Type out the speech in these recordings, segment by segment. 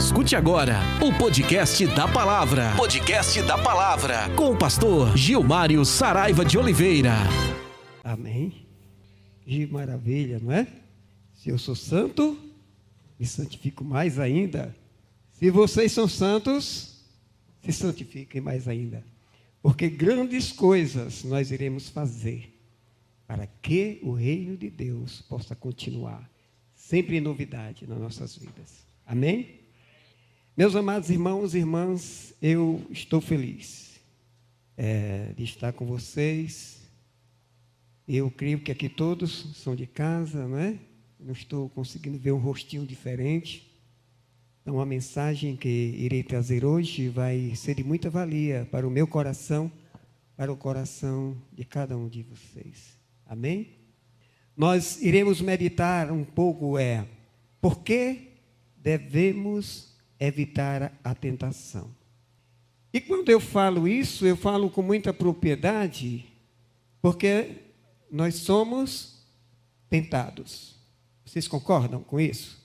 Escute agora o podcast da palavra. Podcast da palavra com o pastor Gilmário Saraiva de Oliveira. Amém. Que maravilha, não é? Se eu sou santo, me santifico mais ainda. Se vocês são santos, se santifiquem mais ainda. Porque grandes coisas nós iremos fazer para que o reino de Deus possa continuar sempre em novidade nas nossas vidas. Amém? Meus amados irmãos e irmãs, eu estou feliz é, de estar com vocês. Eu creio que aqui todos são de casa, não é? Não estou conseguindo ver um rostinho diferente. Então, a mensagem que irei trazer hoje vai ser de muita valia para o meu coração, para o coração de cada um de vocês. Amém? Nós iremos meditar um pouco é por que devemos evitar a tentação. E quando eu falo isso, eu falo com muita propriedade, porque nós somos tentados. Vocês concordam com isso?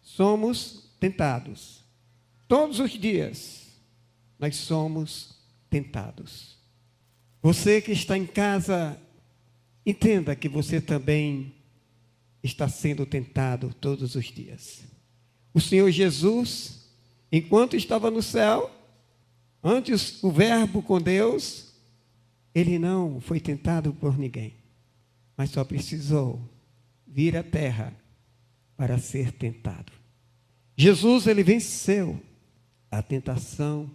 Somos tentados. Todos os dias nós somos tentados. Você que está em casa, entenda que você também está sendo tentado todos os dias. O Senhor Jesus, enquanto estava no céu, antes o Verbo com Deus, ele não foi tentado por ninguém, mas só precisou vir à terra para ser tentado. Jesus, ele venceu a tentação.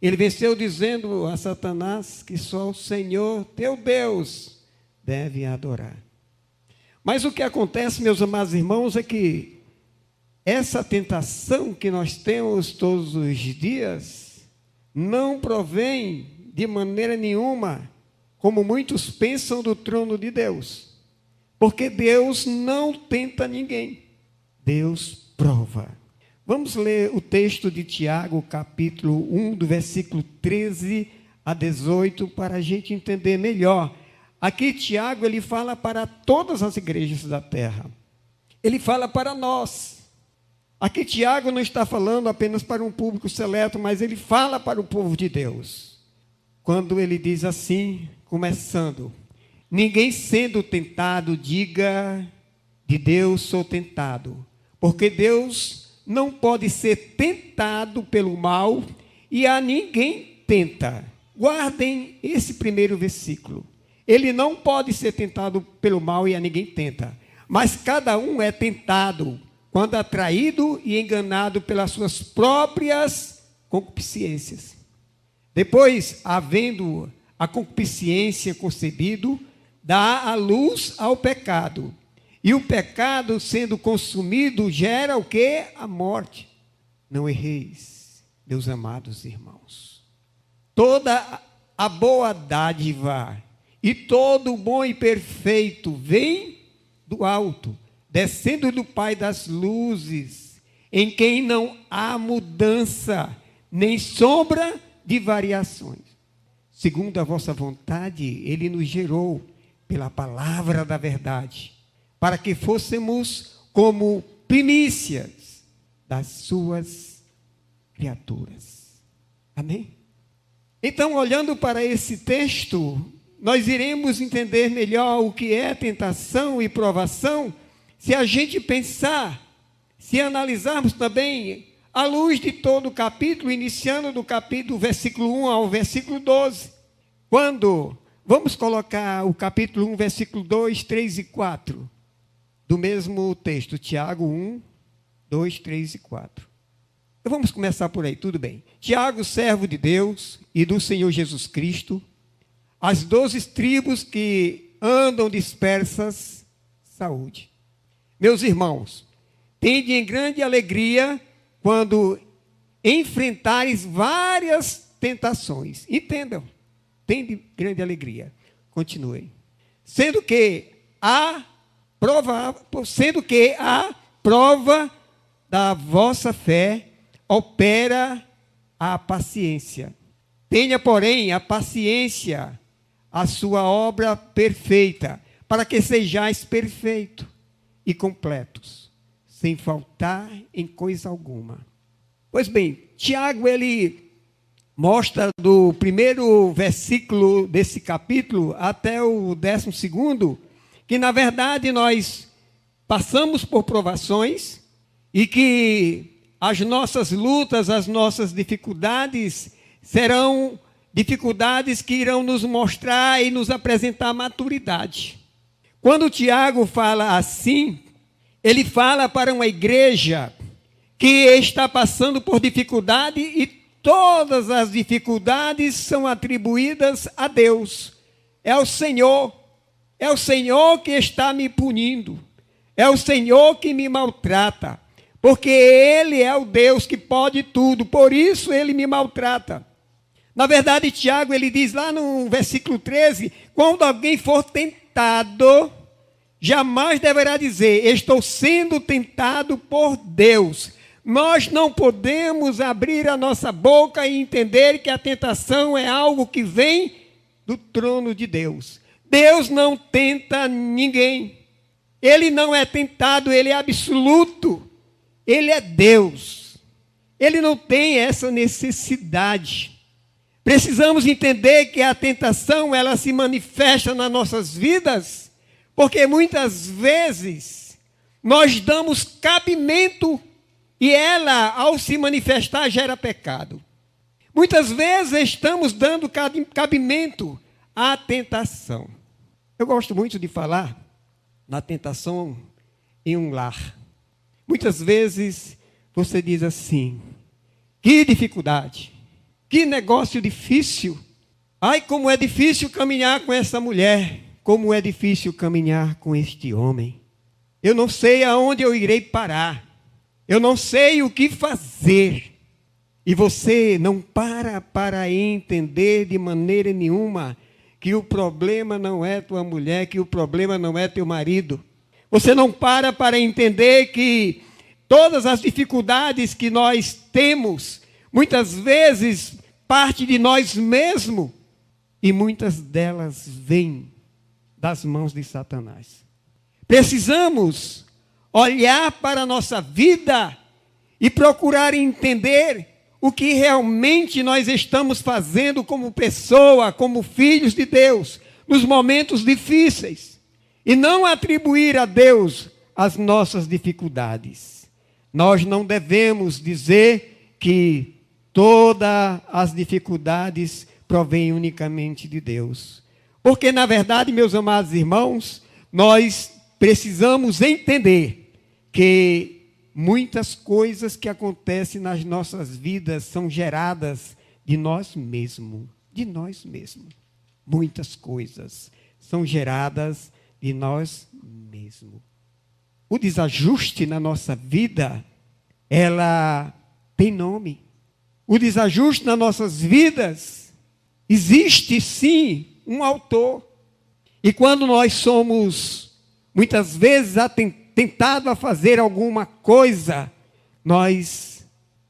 Ele venceu dizendo a Satanás que só o Senhor, teu Deus, deve adorar. Mas o que acontece, meus amados irmãos, é que essa tentação que nós temos todos os dias não provém de maneira nenhuma, como muitos pensam, do trono de Deus. Porque Deus não tenta ninguém. Deus prova. Vamos ler o texto de Tiago, capítulo 1, do versículo 13 a 18, para a gente entender melhor. Aqui Tiago ele fala para todas as igrejas da terra. Ele fala para nós. Aqui Tiago não está falando apenas para um público seleto, mas ele fala para o povo de Deus. Quando ele diz assim, começando: Ninguém sendo tentado diga de Deus sou tentado, porque Deus não pode ser tentado pelo mal e a ninguém tenta. Guardem esse primeiro versículo. Ele não pode ser tentado pelo mal e a ninguém tenta, mas cada um é tentado quando atraído e enganado pelas suas próprias concupiscências. Depois, havendo a concupiscência concebido, dá a luz ao pecado. E o pecado, sendo consumido, gera o que? A morte. Não erreis, meus amados irmãos. Toda a boa dádiva e todo o bom e perfeito vem do alto descendo do Pai das luzes, em quem não há mudança, nem sombra de variações. Segundo a vossa vontade, Ele nos gerou pela palavra da verdade, para que fôssemos como primícias das suas criaturas. Amém? Então, olhando para esse texto, nós iremos entender melhor o que é tentação e provação se a gente pensar, se analisarmos também à luz de todo o capítulo, iniciando do capítulo, versículo 1 ao versículo 12, quando vamos colocar o capítulo 1, versículo 2, 3 e 4, do mesmo texto, Tiago 1, 2, 3 e 4. Então vamos começar por aí, tudo bem. Tiago, servo de Deus e do Senhor Jesus Cristo, as doze tribos que andam dispersas, saúde. Meus irmãos, tende em grande alegria quando enfrentares várias tentações. Entendam, tende grande alegria. Continuem. Sendo que a prova, sendo que a prova da vossa fé opera a paciência. Tenha, porém, a paciência, a sua obra perfeita, para que sejais perfeito e completos, sem faltar em coisa alguma. Pois bem, Tiago ele mostra do primeiro versículo desse capítulo até o décimo segundo que na verdade nós passamos por provações e que as nossas lutas, as nossas dificuldades serão dificuldades que irão nos mostrar e nos apresentar maturidade. Quando Tiago fala assim, ele fala para uma igreja que está passando por dificuldade e todas as dificuldades são atribuídas a Deus. É o Senhor. É o Senhor que está me punindo. É o Senhor que me maltrata. Porque Ele é o Deus que pode tudo. Por isso Ele me maltrata. Na verdade, Tiago, ele diz lá no versículo 13: quando alguém for tentado, jamais deverá dizer, estou sendo tentado por Deus. Nós não podemos abrir a nossa boca e entender que a tentação é algo que vem do trono de Deus. Deus não tenta ninguém. Ele não é tentado, ele é absoluto. Ele é Deus. Ele não tem essa necessidade. Precisamos entender que a tentação ela se manifesta nas nossas vidas, porque muitas vezes nós damos cabimento e ela, ao se manifestar, gera pecado. Muitas vezes estamos dando cabimento à tentação. Eu gosto muito de falar na tentação em um lar. Muitas vezes você diz assim: que dificuldade, que negócio difícil. Ai, como é difícil caminhar com essa mulher, como é difícil caminhar com este homem. Eu não sei aonde eu irei parar. Eu não sei o que fazer. E você não para para entender de maneira nenhuma que o problema não é tua mulher, que o problema não é teu marido. Você não para para entender que todas as dificuldades que nós temos, muitas vezes parte de nós mesmos, e muitas delas vêm das mãos de Satanás. Precisamos olhar para a nossa vida e procurar entender o que realmente nós estamos fazendo como pessoa, como filhos de Deus, nos momentos difíceis, e não atribuir a Deus as nossas dificuldades. Nós não devemos dizer que todas as dificuldades provêm unicamente de Deus. Porque, na verdade, meus amados irmãos, nós precisamos entender que muitas coisas que acontecem nas nossas vidas são geradas de nós mesmos, de nós mesmos. Muitas coisas são geradas de nós mesmos. O desajuste na nossa vida, ela tem nome. O desajuste nas nossas vidas existe sim um autor. E quando nós somos muitas vezes atentados tentado a fazer alguma coisa, nós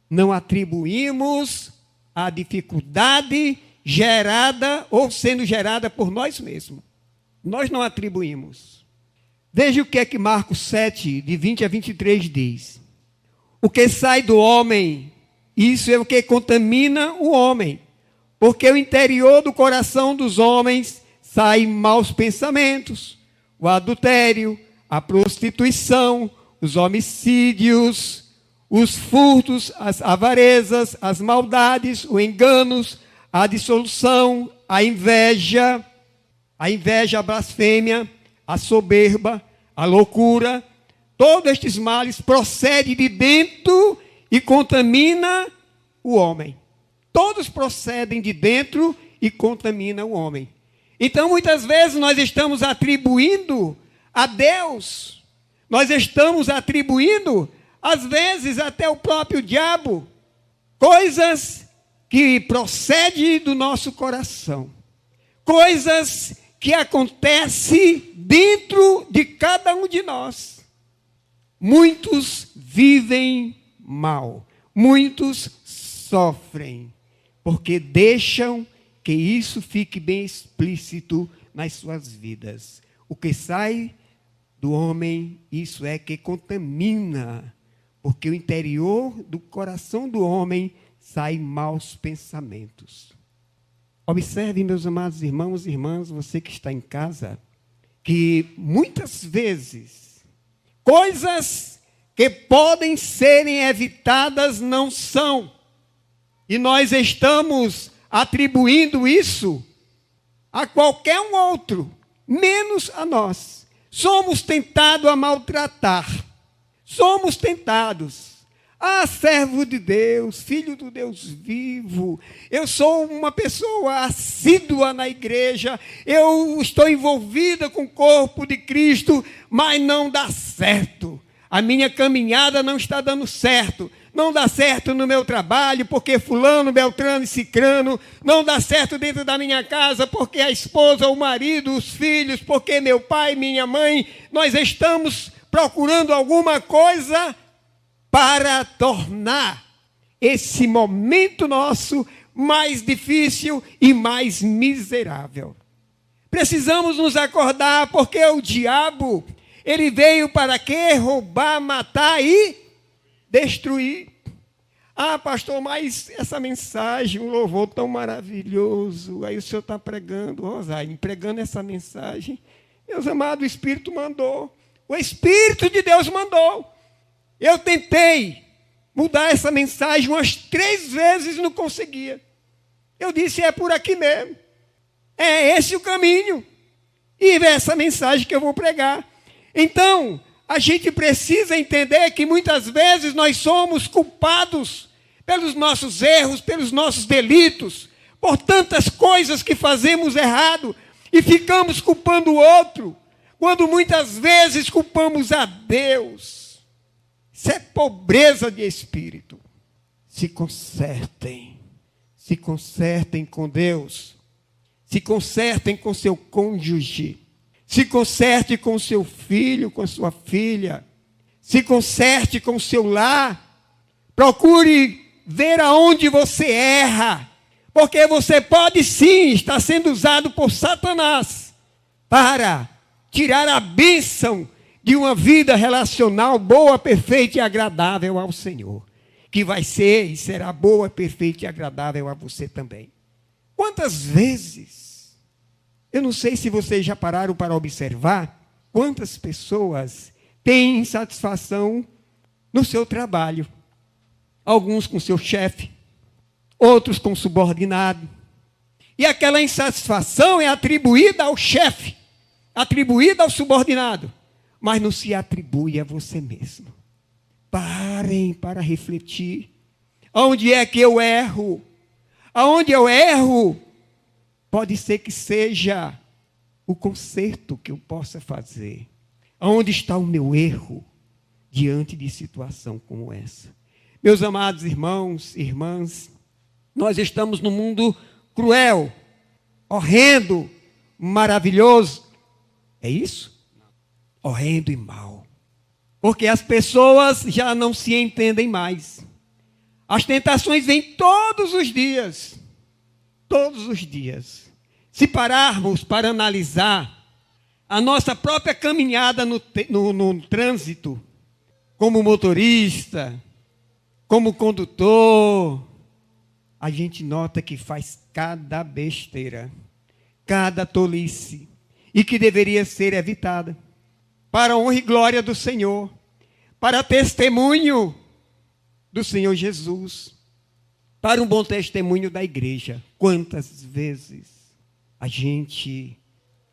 não atribuímos a dificuldade gerada ou sendo gerada por nós mesmos. Nós não atribuímos. Veja o que é que Marcos 7, de 20 a 23 diz. O que sai do homem, isso é o que contamina o homem. Porque o interior do coração dos homens saem maus pensamentos, o adultério, a prostituição, os homicídios, os furtos, as avarezas, as maldades, os enganos, a dissolução, a inveja, a inveja, a blasfêmia, a soberba, a loucura. Todos estes males procedem de dentro e contamina o homem. Todos procedem de dentro e contamina o homem. Então, muitas vezes nós estamos atribuindo a Deus, nós estamos atribuindo, às vezes até o próprio diabo, coisas que procedem do nosso coração, coisas que acontecem dentro de cada um de nós. Muitos vivem mal, muitos sofrem, porque deixam que isso fique bem explícito nas suas vidas. O que sai do homem, isso é que contamina porque o interior do coração do homem saem maus pensamentos. Observe, meus amados irmãos e irmãs, você que está em casa, que muitas vezes coisas que podem serem evitadas não são. E nós estamos atribuindo isso a qualquer um outro, menos a nós. Somos tentados a maltratar. Somos tentados. Ah, servo de Deus, filho do Deus vivo, eu sou uma pessoa assídua na igreja, eu estou envolvida com o corpo de Cristo, mas não dá certo. A minha caminhada não está dando certo. Não dá certo no meu trabalho, porque fulano, beltrano e cicrano. Não dá certo dentro da minha casa, porque a esposa, o marido, os filhos, porque meu pai, minha mãe, nós estamos procurando alguma coisa para tornar esse momento nosso mais difícil e mais miserável. Precisamos nos acordar porque o diabo, ele veio para quê? Roubar, matar e destruir. Ah, pastor, mas essa mensagem, um louvor tão maravilhoso. Aí o senhor está pregando, Rosário, pregando essa mensagem. Meus amados, o Espírito mandou. O Espírito de Deus mandou. Eu tentei mudar essa mensagem umas três vezes não conseguia. Eu disse: é por aqui mesmo. É esse o caminho. E é essa mensagem que eu vou pregar. Então, a gente precisa entender que muitas vezes nós somos culpados pelos nossos erros, pelos nossos delitos, por tantas coisas que fazemos errado e ficamos culpando o outro quando muitas vezes culpamos a Deus. Isso é pobreza de espírito. Se consertem, se consertem com Deus, se consertem com seu cônjuge, se conserte com seu filho, com sua filha, se conserte com seu lar, procure ver aonde você erra, porque você pode sim estar sendo usado por Satanás para tirar a bênção de uma vida relacional boa, perfeita e agradável ao Senhor, que vai ser e será boa, perfeita e agradável a você também. Quantas vezes, eu não sei se vocês já pararam para observar, quantas pessoas têm insatisfação no seu trabalho, alguns com seu chefe, outros com subordinado, e aquela insatisfação é atribuída ao chefe atribuída ao subordinado, mas não se atribui a você mesmo. Parem para refletir. Onde é que eu erro? Aonde eu erro? Pode ser que seja o conserto que eu possa fazer. Aonde está o meu erro diante de situação como essa? Meus amados irmãos irmãs, nós estamos num mundo cruel, horrendo, maravilhoso, é isso? Horrendo e mal. Porque as pessoas já não se entendem mais. As tentações vêm todos os dias. Todos os dias. Se pararmos para analisar a nossa própria caminhada no, no, no trânsito, como motorista, como condutor, a gente nota que faz cada besteira, cada tolice e que deveria ser evitada. Para a honra e glória do Senhor, para testemunho do Senhor Jesus, para um bom testemunho da igreja. Quantas vezes a gente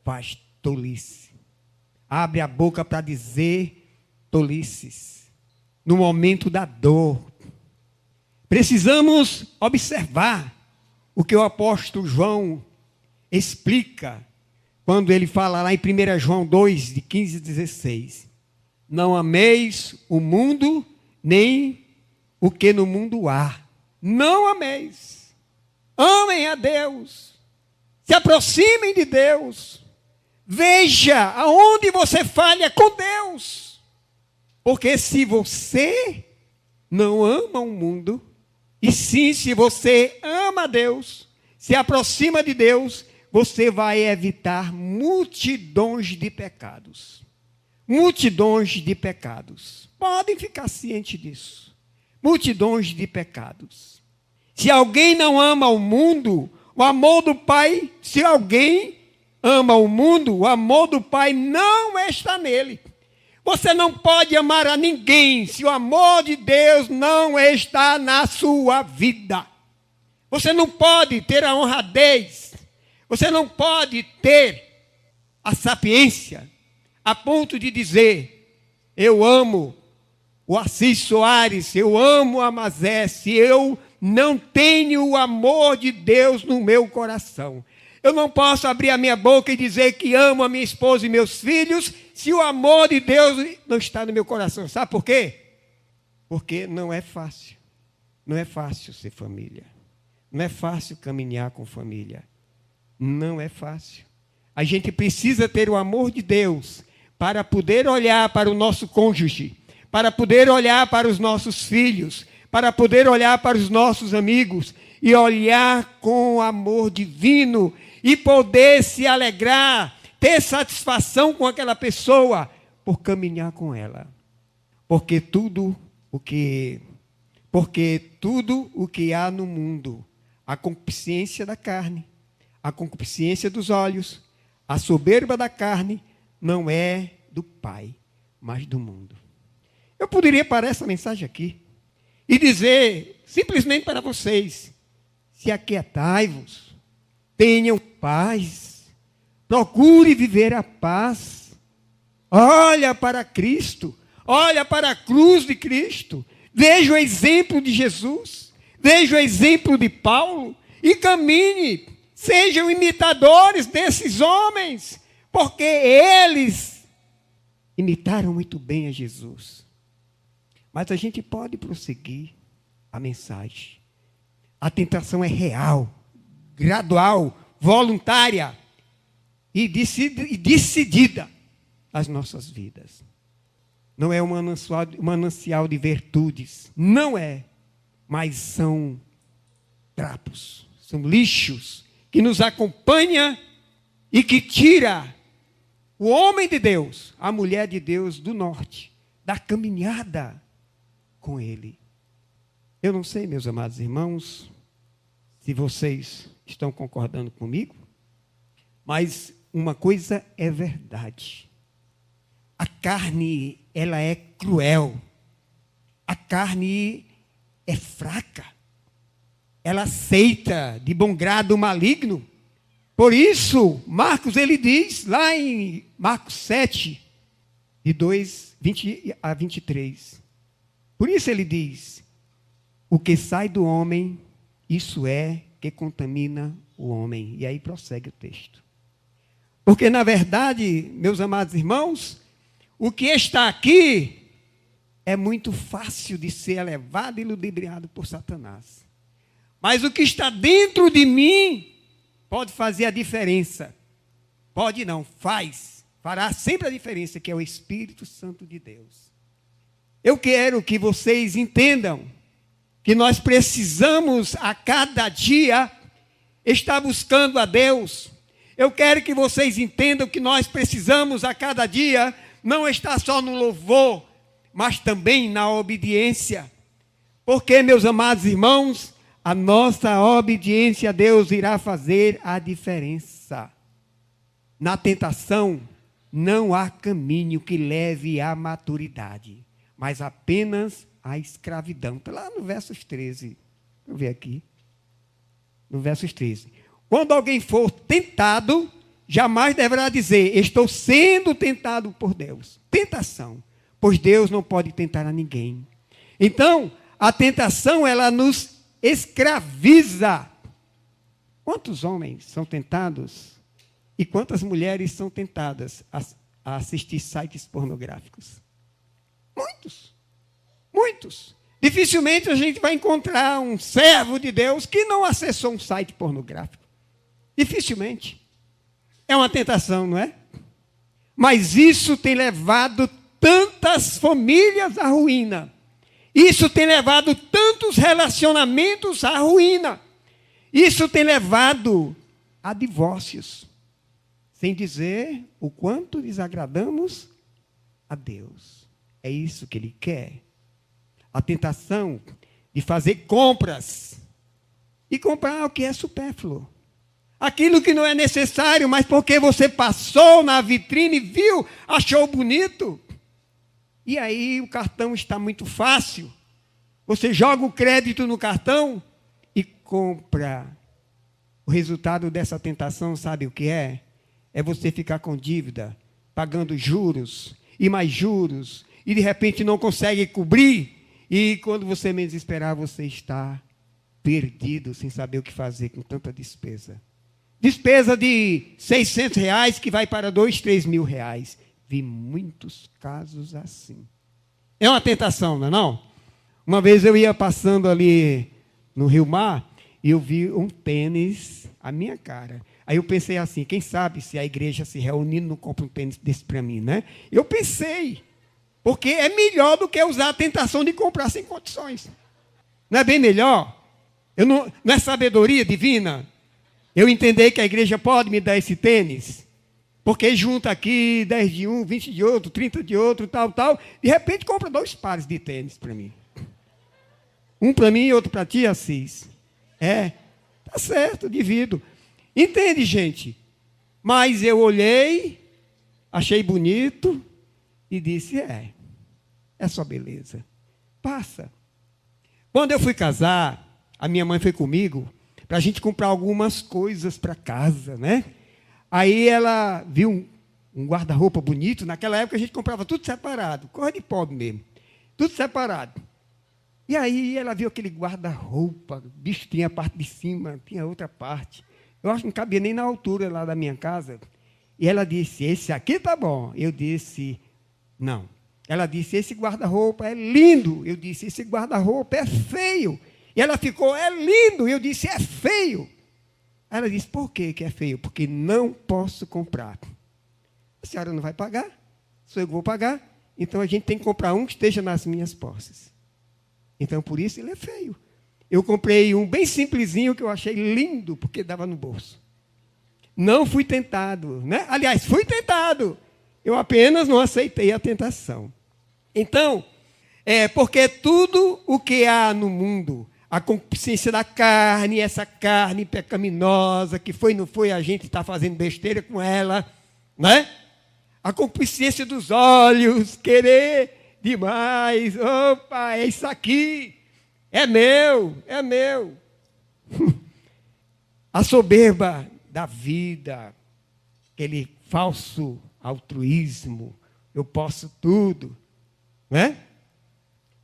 faz tolice, abre a boca para dizer tolices, no momento da dor. Precisamos observar o que o apóstolo João explica quando ele fala lá em 1 João 2, de 15 a 16: Não ameis o mundo, nem o que no mundo há. Não ameis. Amem a Deus. Se aproximem de Deus. Veja aonde você falha com Deus. Porque se você não ama o mundo, e sim, se você ama Deus, se aproxima de Deus, você vai evitar multidões de pecados. multidões de pecados. Podem ficar cientes disso. Multidões de pecados. Se alguém não ama o mundo, o amor do Pai, se alguém ama o mundo, o amor do Pai não está nele. Você não pode amar a ninguém se o amor de Deus não está na sua vida. Você não pode ter a honradez, você não pode ter a sapiência a ponto de dizer: Eu amo o Assis Soares, eu amo a Mazé, se eu não tenho o amor de Deus no meu coração. Eu não posso abrir a minha boca e dizer que amo a minha esposa e meus filhos se o amor de Deus não está no meu coração. Sabe por quê? Porque não é fácil. Não é fácil ser família. Não é fácil caminhar com família. Não é fácil. A gente precisa ter o amor de Deus para poder olhar para o nosso cônjuge, para poder olhar para os nossos filhos, para poder olhar para os nossos amigos e olhar com amor divino e poder se alegrar, ter satisfação com aquela pessoa por caminhar com ela. Porque tudo o que porque tudo o que há no mundo, a concupiscência da carne, a concupiscência dos olhos, a soberba da carne, não é do Pai, mas do mundo. Eu poderia parar essa mensagem aqui e dizer simplesmente para vocês: se aquietai-vos, tenham paz, procure viver a paz. Olha para Cristo, olha para a cruz de Cristo, veja o exemplo de Jesus, veja o exemplo de Paulo e camine, sejam imitadores desses homens, porque eles imitaram muito bem a Jesus. Mas a gente pode prosseguir a mensagem. A tentação é real gradual, voluntária e decidida às nossas vidas. Não é um manancial, manancial de virtudes, não é, mas são trapos, são lixos que nos acompanha e que tira o homem de Deus, a mulher de Deus do norte, da caminhada com ele. Eu não sei, meus amados irmãos, se vocês estão concordando comigo? Mas uma coisa é verdade. A carne, ela é cruel. A carne é fraca. Ela aceita de bom grado o maligno. Por isso, Marcos ele diz lá em Marcos 7, de 2 20 a 23. Por isso ele diz: O que sai do homem, isso é que contamina o homem. E aí prossegue o texto. Porque, na verdade, meus amados irmãos, o que está aqui é muito fácil de ser elevado e ludibriado por Satanás. Mas o que está dentro de mim pode fazer a diferença. Pode não, faz. Fará sempre a diferença, que é o Espírito Santo de Deus. Eu quero que vocês entendam que nós precisamos a cada dia estar buscando a Deus. Eu quero que vocês entendam que nós precisamos a cada dia não estar só no louvor, mas também na obediência. Porque, meus amados irmãos, a nossa obediência a Deus irá fazer a diferença. Na tentação, não há caminho que leve à maturidade, mas apenas a escravidão. Está lá no versos 13. Deixa eu ver aqui. No versos 13. Quando alguém for tentado, jamais deverá dizer: Estou sendo tentado por Deus. Tentação. Pois Deus não pode tentar a ninguém. Então, a tentação, ela nos escraviza. Quantos homens são tentados e quantas mulheres são tentadas a assistir sites pornográficos? Muitos. Muitos. Dificilmente a gente vai encontrar um servo de Deus que não acessou um site pornográfico. Dificilmente. É uma tentação, não é? Mas isso tem levado tantas famílias à ruína. Isso tem levado tantos relacionamentos à ruína. Isso tem levado a divórcios. Sem dizer o quanto desagradamos a Deus. É isso que ele quer. A tentação de fazer compras e comprar o que é supérfluo. Aquilo que não é necessário, mas porque você passou na vitrine, viu, achou bonito. E aí o cartão está muito fácil. Você joga o crédito no cartão e compra. O resultado dessa tentação, sabe o que é? É você ficar com dívida, pagando juros e mais juros, e de repente não consegue cobrir, e quando você menos esperar, você está perdido, sem saber o que fazer com tanta despesa. Despesa de 600 reais que vai para 2, 3 mil reais. Vi muitos casos assim. É uma tentação, não é não? Uma vez eu ia passando ali no Rio Mar e eu vi um tênis à minha cara. Aí eu pensei assim, quem sabe se a igreja se reunindo não compra um tênis desse para mim, né? Eu pensei, porque é melhor do que usar a tentação de comprar sem condições. Não é bem melhor? Eu não, não é sabedoria divina? Eu entender que a igreja pode me dar esse tênis, porque junta aqui 10 de um, 20 de outro, 30 de outro, tal, tal. De repente compra dois pares de tênis para mim. Um para mim e outro para ti, Assis. É, tá certo, divido. Entende, gente? Mas eu olhei, achei bonito e disse: é, é só beleza. Passa. Quando eu fui casar, a minha mãe foi comigo para a gente comprar algumas coisas para casa, né? Aí ela viu um, um guarda-roupa bonito. Naquela época a gente comprava tudo separado, cor de pobre mesmo, tudo separado. E aí ela viu aquele guarda-roupa, bicho tinha a parte de cima, tinha outra parte. Eu acho que não cabia nem na altura lá da minha casa. E ela disse: Esse aqui tá bom. Eu disse: Não. Ela disse: Esse guarda-roupa é lindo. Eu disse: Esse guarda-roupa é feio. E ela ficou, é lindo. Eu disse, é feio. Ela disse, por que, que é feio? Porque não posso comprar. A senhora não vai pagar? Sou eu que vou pagar. Então a gente tem que comprar um que esteja nas minhas posses. Então por isso ele é feio. Eu comprei um bem simplesinho que eu achei lindo, porque dava no bolso. Não fui tentado, né? Aliás, fui tentado. Eu apenas não aceitei a tentação. Então, é porque tudo o que há no mundo a consciência da carne, essa carne pecaminosa, que foi, não foi, a gente está fazendo besteira com ela, né? A consciência dos olhos, querer demais, opa, é isso aqui, é meu, é meu. a soberba da vida, aquele falso altruísmo, eu posso tudo, né?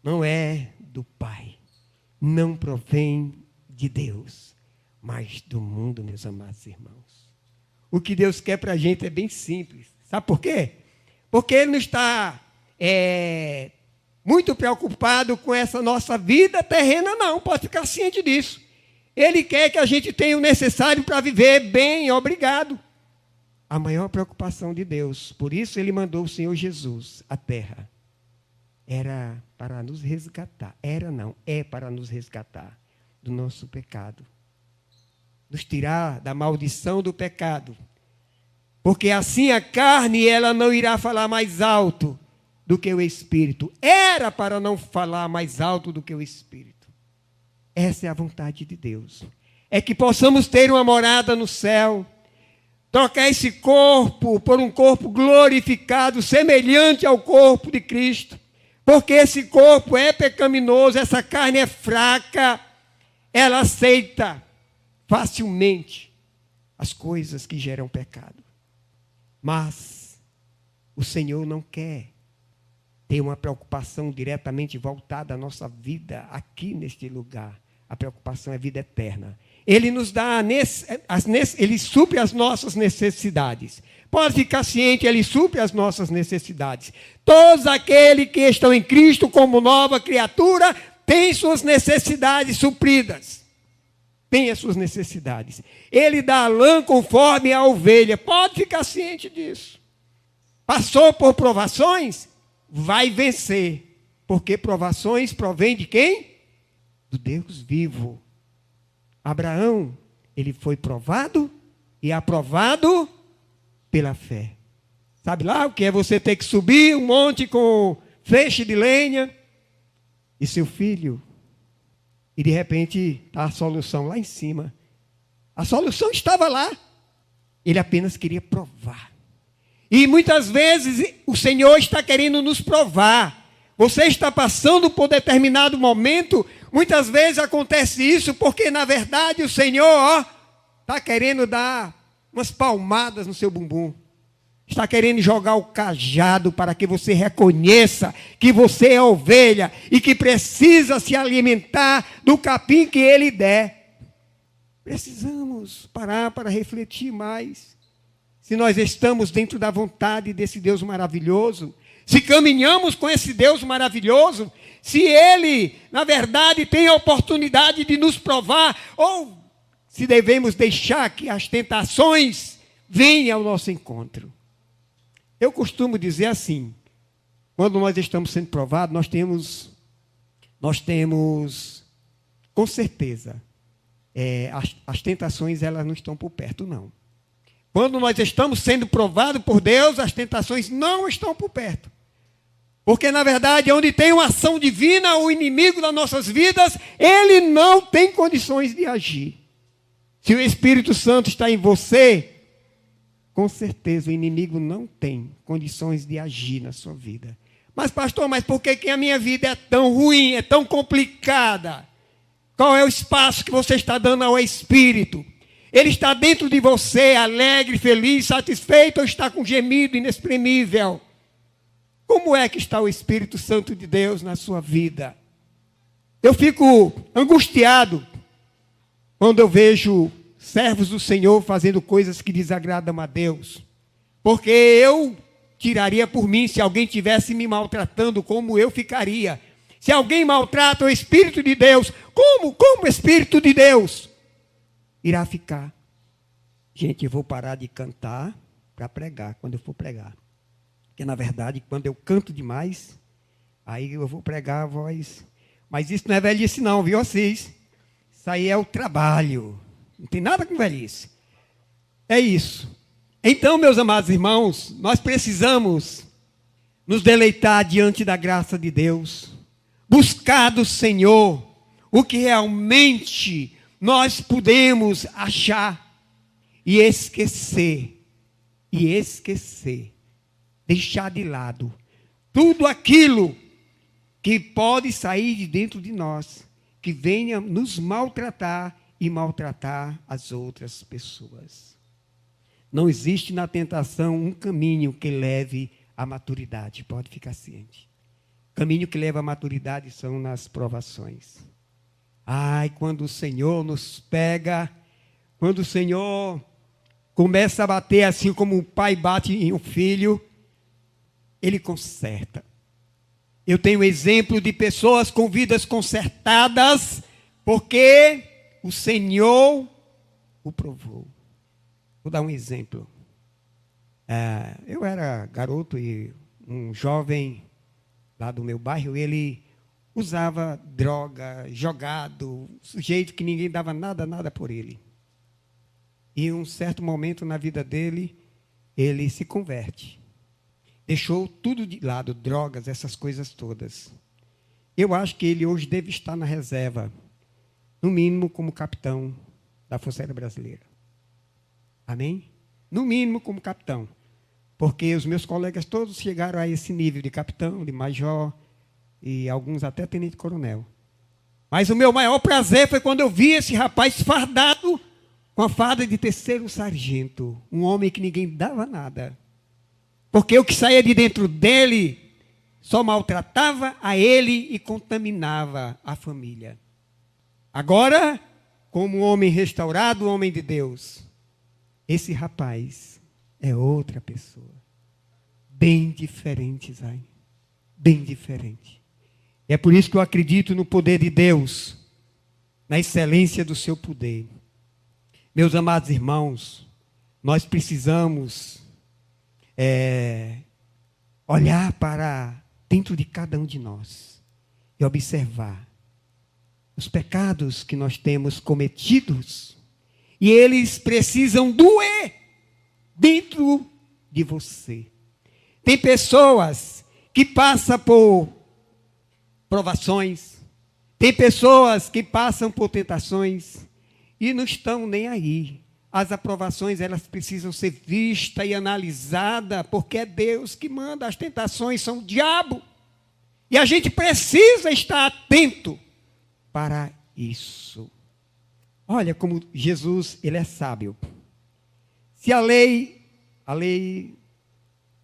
Não é do Pai não provém de Deus, mas do mundo, meus amados irmãos. O que Deus quer para a gente é bem simples. Sabe por quê? Porque Ele não está é, muito preocupado com essa nossa vida terrena, não. Pode ficar ciente disso. Ele quer que a gente tenha o necessário para viver bem, obrigado. A maior preocupação de Deus. Por isso ele mandou o Senhor Jesus à terra era para nos resgatar. Era não, é para nos resgatar do nosso pecado. Nos tirar da maldição do pecado. Porque assim a carne ela não irá falar mais alto do que o espírito. Era para não falar mais alto do que o espírito. Essa é a vontade de Deus. É que possamos ter uma morada no céu, trocar esse corpo por um corpo glorificado, semelhante ao corpo de Cristo porque esse corpo é pecaminoso, essa carne é fraca, ela aceita facilmente as coisas que geram pecado. Mas o Senhor não quer ter uma preocupação diretamente voltada à nossa vida aqui neste lugar. A preocupação é vida eterna. Ele nos dá, ele supre as nossas necessidades. Pode ficar ciente, Ele supre as nossas necessidades. Todos aqueles que estão em Cristo como nova criatura têm suas necessidades supridas. Tem as suas necessidades. Ele dá a lã conforme a ovelha. Pode ficar ciente disso. Passou por provações, vai vencer. Porque provações provém de quem? Do Deus vivo. Abraão, ele foi provado e aprovado pela fé. Sabe lá o que é você ter que subir um monte com feixe de lenha e seu filho e de repente está a solução lá em cima. A solução estava lá. Ele apenas queria provar. E muitas vezes o Senhor está querendo nos provar. Você está passando por determinado momento, muitas vezes acontece isso porque na verdade o Senhor está querendo dar umas palmadas no seu bumbum. Está querendo jogar o cajado para que você reconheça que você é ovelha e que precisa se alimentar do capim que ele der. Precisamos parar para refletir mais. Se nós estamos dentro da vontade desse Deus maravilhoso, se caminhamos com esse Deus maravilhoso, se ele, na verdade, tem a oportunidade de nos provar, ou se devemos deixar que as tentações venham ao nosso encontro. Eu costumo dizer assim: quando nós estamos sendo provados, nós temos, nós temos, com certeza, é, as, as tentações elas não estão por perto, não. Quando nós estamos sendo provados por Deus, as tentações não estão por perto. Porque, na verdade, onde tem uma ação divina, o inimigo das nossas vidas, ele não tem condições de agir. Se o Espírito Santo está em você, com certeza o inimigo não tem condições de agir na sua vida. Mas, pastor, mas por que, que a minha vida é tão ruim, é tão complicada? Qual é o espaço que você está dando ao Espírito? Ele está dentro de você, alegre, feliz, satisfeito, ou está com gemido inexprimível? Como é que está o Espírito Santo de Deus na sua vida? Eu fico angustiado quando eu vejo servos do Senhor fazendo coisas que desagradam a Deus. Porque eu tiraria por mim se alguém tivesse me maltratando, como eu ficaria. Se alguém maltrata o Espírito de Deus, como? Como o Espírito de Deus irá ficar? Gente, eu vou parar de cantar para pregar, quando eu for pregar. Porque, na verdade, quando eu canto demais, aí eu vou pregar a voz. Mas isso não é velhice, não, viu vocês? Isso aí é o trabalho. Não tem nada com velhice. É isso. Então, meus amados irmãos, nós precisamos nos deleitar diante da graça de Deus, buscar do Senhor o que realmente nós podemos achar e esquecer, e esquecer, deixar de lado tudo aquilo que pode sair de dentro de nós, que venha nos maltratar e maltratar as outras pessoas. Não existe na tentação um caminho que leve à maturidade, pode ficar ciente. Caminho que leva à maturidade são nas provações. Ai, quando o Senhor nos pega, quando o Senhor começa a bater assim como o pai bate em um filho, ele conserta. Eu tenho exemplo de pessoas com vidas consertadas, porque o Senhor o provou. Vou dar um exemplo. É, eu era garoto e um jovem lá do meu bairro, ele usava droga, jogado, sujeito que ninguém dava nada, nada por ele. E em um certo momento na vida dele, ele se converte. Deixou tudo de lado, drogas, essas coisas todas. Eu acho que ele hoje deve estar na reserva no mínimo como capitão da Força Aérea Brasileira. Amém? No mínimo como capitão. Porque os meus colegas todos chegaram a esse nível de capitão, de major e alguns até tenente-coronel. Mas o meu maior prazer foi quando eu vi esse rapaz fardado com a farda de terceiro sargento, um homem que ninguém dava nada. Porque o que saía de dentro dele só maltratava a ele e contaminava a família. Agora, como homem restaurado, homem de Deus, esse rapaz é outra pessoa. Bem diferente, Zay. Bem diferente. E é por isso que eu acredito no poder de Deus, na excelência do seu poder. Meus amados irmãos, nós precisamos é, olhar para dentro de cada um de nós e observar os pecados que nós temos cometidos, e eles precisam doer dentro de você. Tem pessoas que passam por provações, tem pessoas que passam por tentações e não estão nem aí. As aprovações, elas precisam ser vistas e analisadas, porque é Deus que manda, as tentações são o diabo. E a gente precisa estar atento para isso. Olha como Jesus, ele é sábio. Se a lei, a lei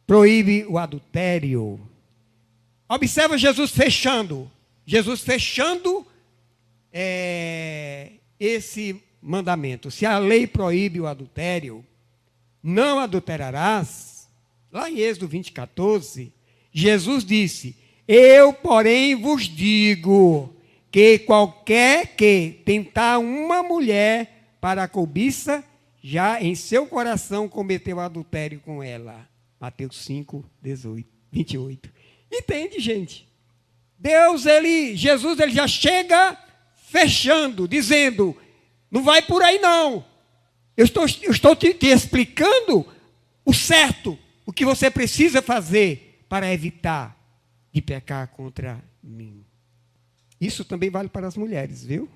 proíbe o adultério. Observa Jesus fechando. Jesus fechando é, esse mandamento. Se a lei proíbe o adultério, não adulterarás. Lá em Êxodo 20, 14, Jesus disse: Eu, porém, vos digo que qualquer que tentar uma mulher para a cobiça, já em seu coração cometeu adultério com ela. Mateus 5, 18, 28. Entende, gente? Deus, ele, Jesus, ele já chega fechando, dizendo: não vai por aí não. Eu estou, eu estou te, te explicando o certo, o que você precisa fazer para evitar de pecar contra mim. Isso também vale para as mulheres, viu?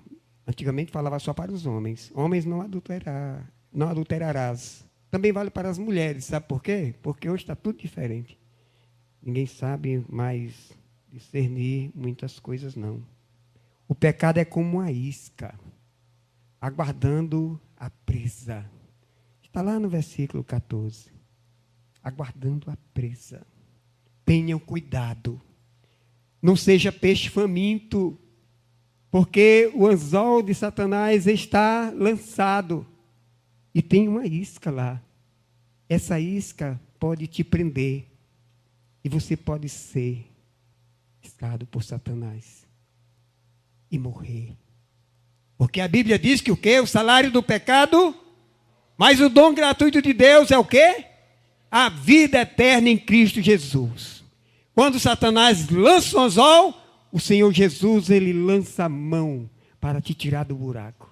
Antigamente falava só para os homens. Homens não adulterar, não adulterarás. Também vale para as mulheres, sabe por quê? Porque hoje está tudo diferente. Ninguém sabe mais discernir muitas coisas, não. O pecado é como uma isca, aguardando a presa. Está lá no versículo 14. Aguardando a presa. Tenham cuidado. Não seja peixe faminto, porque o anzol de Satanás está lançado e tem uma isca lá. Essa isca pode te prender e você pode ser escado por Satanás e morrer. Porque a Bíblia diz que o quê? O salário do pecado, mas o dom gratuito de Deus é o quê? A vida eterna em Cristo Jesus. Quando Satanás lança o anzol, o Senhor Jesus, ele lança a mão para te tirar do buraco.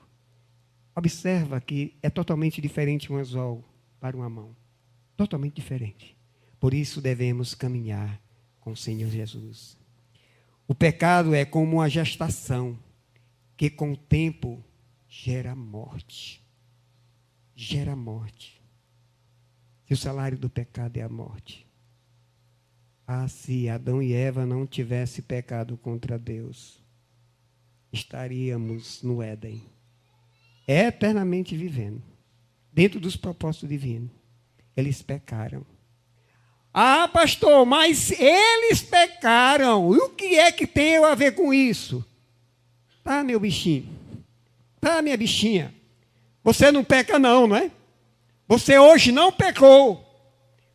Observa que é totalmente diferente um anzol para uma mão. Totalmente diferente. Por isso devemos caminhar com o Senhor Jesus. O pecado é como uma gestação que com o tempo gera morte. Gera morte. Se o salário do pecado é a morte. Ah, se Adão e Eva não tivessem pecado contra Deus, estaríamos no Éden, eternamente vivendo, dentro dos propósitos divinos. Eles pecaram. Ah, pastor, mas eles pecaram. E o que é que tem a ver com isso? Tá, meu bichinho. Tá, minha bichinha. Você não peca, não, não é? Você hoje não pecou.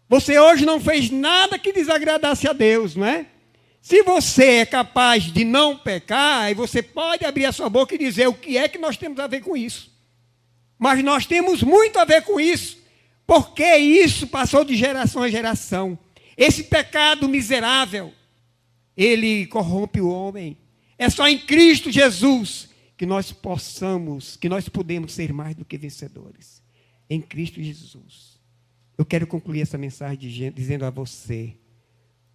Você hoje não fez nada que desagradasse a Deus, não é? Se você é capaz de não pecar, aí você pode abrir a sua boca e dizer o que é que nós temos a ver com isso. Mas nós temos muito a ver com isso. Porque isso passou de geração a geração. Esse pecado miserável, ele corrompe o homem. É só em Cristo Jesus que nós possamos, que nós podemos ser mais do que vencedores. Em Cristo Jesus. Eu quero concluir essa mensagem dizendo a você: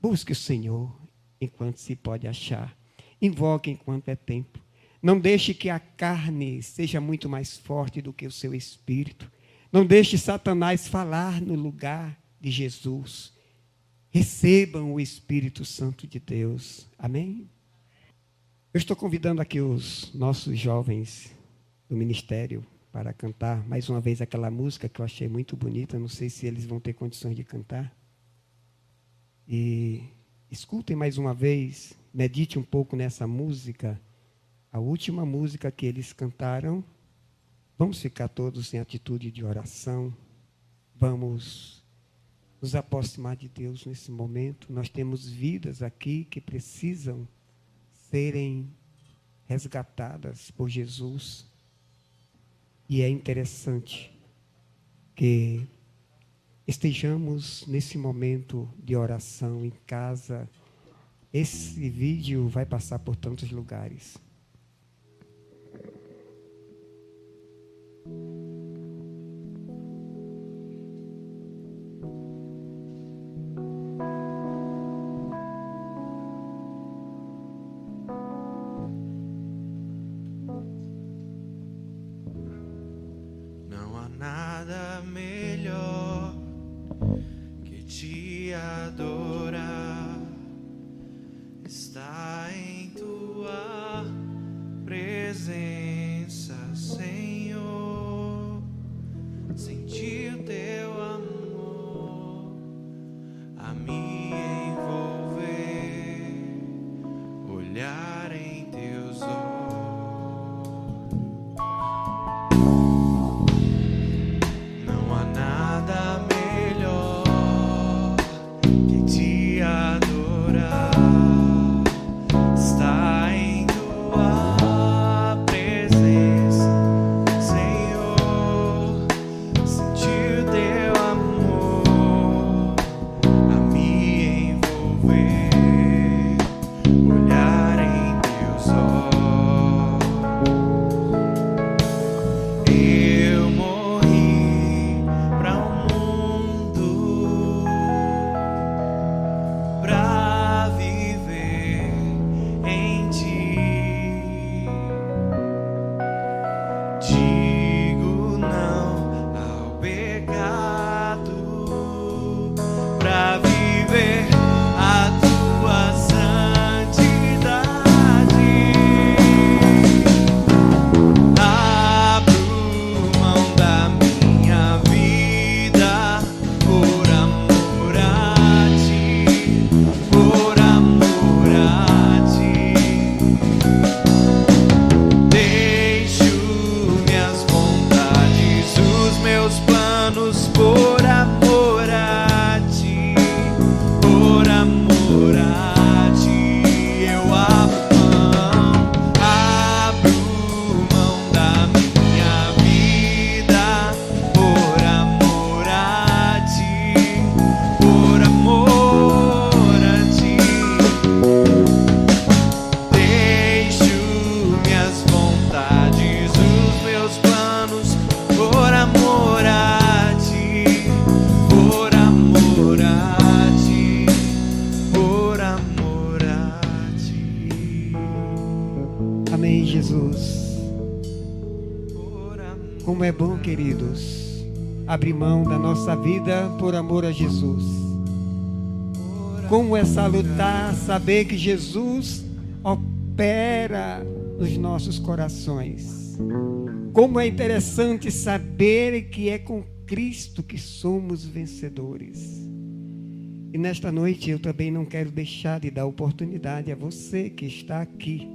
busque o Senhor enquanto se pode achar. Invoque enquanto é tempo. Não deixe que a carne seja muito mais forte do que o seu espírito. Não deixe Satanás falar no lugar de Jesus. Recebam o Espírito Santo de Deus. Amém? Eu estou convidando aqui os nossos jovens do ministério para cantar mais uma vez aquela música que eu achei muito bonita. Não sei se eles vão ter condições de cantar. E escutem mais uma vez, medite um pouco nessa música, a última música que eles cantaram Vamos ficar todos em atitude de oração. Vamos nos aproximar de Deus nesse momento. Nós temos vidas aqui que precisam serem resgatadas por Jesus. E é interessante que estejamos nesse momento de oração em casa. Esse vídeo vai passar por tantos lugares. Vida por amor a Jesus. Como é salutar saber que Jesus opera nos nossos corações. Como é interessante saber que é com Cristo que somos vencedores. E nesta noite eu também não quero deixar de dar oportunidade a você que está aqui,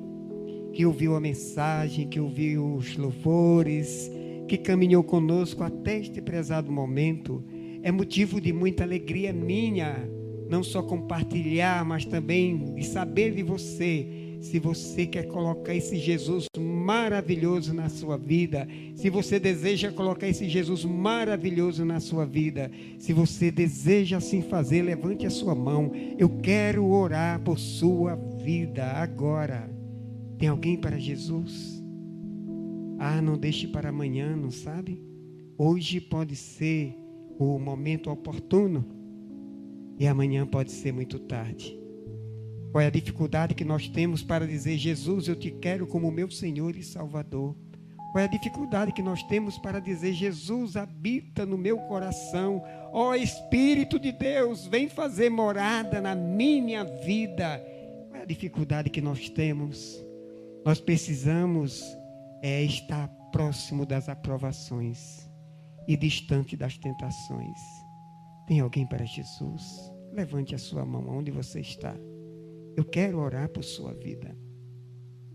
que ouviu a mensagem, que ouviu os louvores, que caminhou conosco até este prezado momento. É motivo de muita alegria minha, não só compartilhar, mas também de saber de você, se você quer colocar esse Jesus maravilhoso na sua vida, se você deseja colocar esse Jesus maravilhoso na sua vida, se você deseja assim fazer, levante a sua mão. Eu quero orar por sua vida agora. Tem alguém para Jesus? Ah, não deixe para amanhã, não sabe? Hoje pode ser o momento oportuno e amanhã pode ser muito tarde. Qual é a dificuldade que nós temos para dizer, Jesus, eu te quero como meu Senhor e Salvador? Qual é a dificuldade que nós temos para dizer, Jesus habita no meu coração? Ó Espírito de Deus, vem fazer morada na minha vida. Qual é a dificuldade que nós temos? Nós precisamos é, estar próximo das aprovações e distante das tentações. Tem alguém para Jesus? Levante a sua mão onde você está. Eu quero orar por sua vida.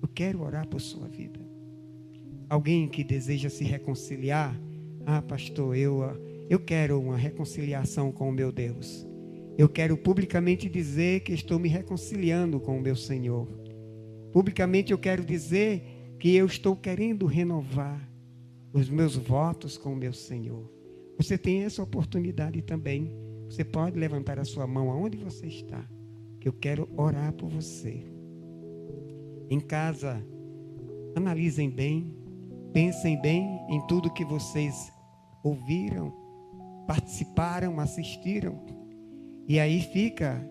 Eu quero orar por sua vida. Alguém que deseja se reconciliar? Ah, pastor, eu, eu quero uma reconciliação com o meu Deus. Eu quero publicamente dizer que estou me reconciliando com o meu Senhor. Publicamente eu quero dizer que eu estou querendo renovar os meus votos com o meu Senhor. Você tem essa oportunidade também. Você pode levantar a sua mão aonde você está, que eu quero orar por você. Em casa, analisem bem, pensem bem em tudo que vocês ouviram, participaram, assistiram. E aí fica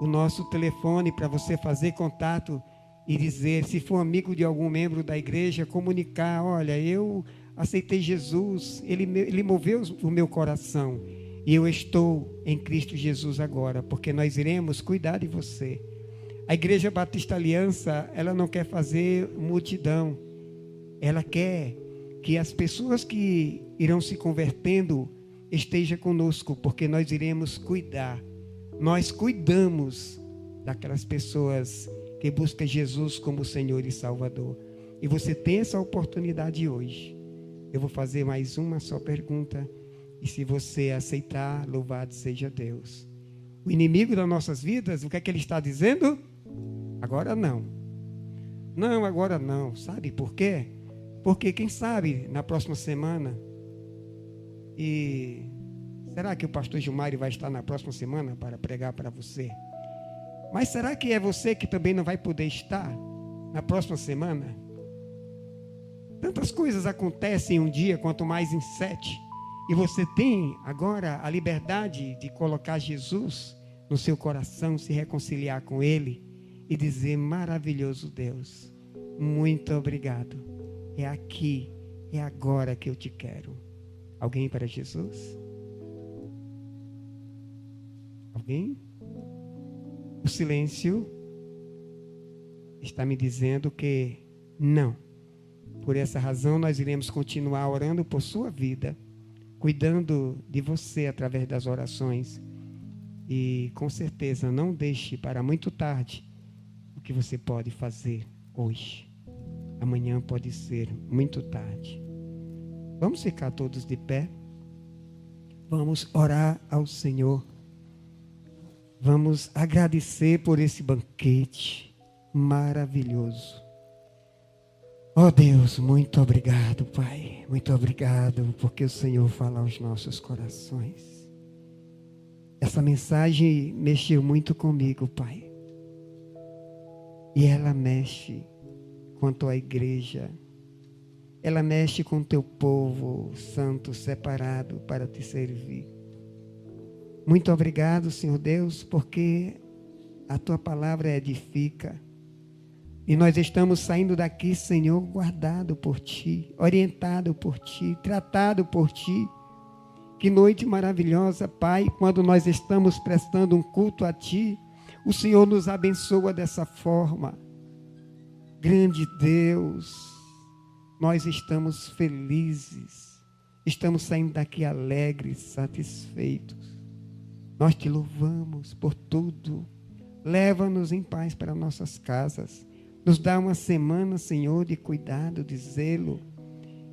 o nosso telefone para você fazer contato e dizer, se for amigo de algum membro da igreja, comunicar, olha, eu aceitei Jesus, ele, ele moveu o meu coração. E eu estou em Cristo Jesus agora, porque nós iremos cuidar de você. A Igreja Batista Aliança, ela não quer fazer multidão. Ela quer que as pessoas que irão se convertendo estejam conosco, porque nós iremos cuidar. Nós cuidamos daquelas pessoas que buscam Jesus como Senhor e Salvador. E você tem essa oportunidade hoje. Eu vou fazer mais uma só pergunta e se você aceitar, louvado seja Deus. O inimigo das nossas vidas, o que é que ele está dizendo? Agora não. Não, agora não. Sabe por quê? Porque quem sabe na próxima semana e será que o pastor Gilmário vai estar na próxima semana para pregar para você? Mas será que é você que também não vai poder estar na próxima semana? Tantas coisas acontecem em um dia, quanto mais em sete. E você tem agora a liberdade de colocar Jesus no seu coração, se reconciliar com Ele e dizer: maravilhoso Deus, muito obrigado. É aqui, é agora que eu te quero. Alguém para Jesus? Alguém? O silêncio está me dizendo que não. Por essa razão, nós iremos continuar orando por sua vida cuidando de você através das orações. E com certeza não deixe para muito tarde o que você pode fazer hoje. Amanhã pode ser muito tarde. Vamos ficar todos de pé. Vamos orar ao Senhor. Vamos agradecer por esse banquete maravilhoso. Oh Deus, muito obrigado, Pai. Muito obrigado porque o Senhor fala aos nossos corações. Essa mensagem mexeu muito comigo, Pai. E ela mexe a tua igreja. Ela mexe com o teu povo santo separado para te servir. Muito obrigado, Senhor Deus, porque a tua palavra edifica e nós estamos saindo daqui, Senhor, guardado por Ti, orientado por Ti, tratado por Ti. Que noite maravilhosa, Pai, quando nós estamos prestando um culto a Ti, o Senhor nos abençoa dessa forma. Grande Deus, nós estamos felizes, estamos saindo daqui alegres, satisfeitos. Nós te louvamos por tudo. Leva-nos em paz para nossas casas. Nos dá uma semana, Senhor, de cuidado, de zelo.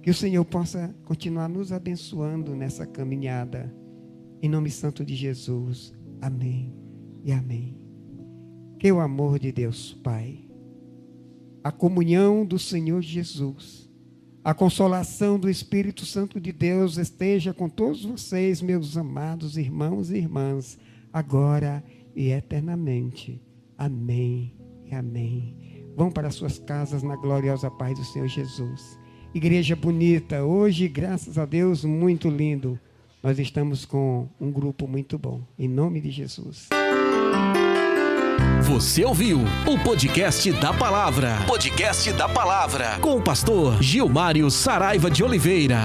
Que o Senhor possa continuar nos abençoando nessa caminhada. Em nome santo de Jesus. Amém e amém. Que o amor de Deus Pai, a comunhão do Senhor Jesus, a consolação do Espírito Santo de Deus esteja com todos vocês, meus amados irmãos e irmãs, agora e eternamente. Amém e amém. Vão para suas casas na gloriosa paz do Senhor Jesus. Igreja bonita, hoje, graças a Deus, muito lindo. Nós estamos com um grupo muito bom. Em nome de Jesus. Você ouviu o podcast da palavra. Podcast da palavra. Com o pastor Gilmário Saraiva de Oliveira.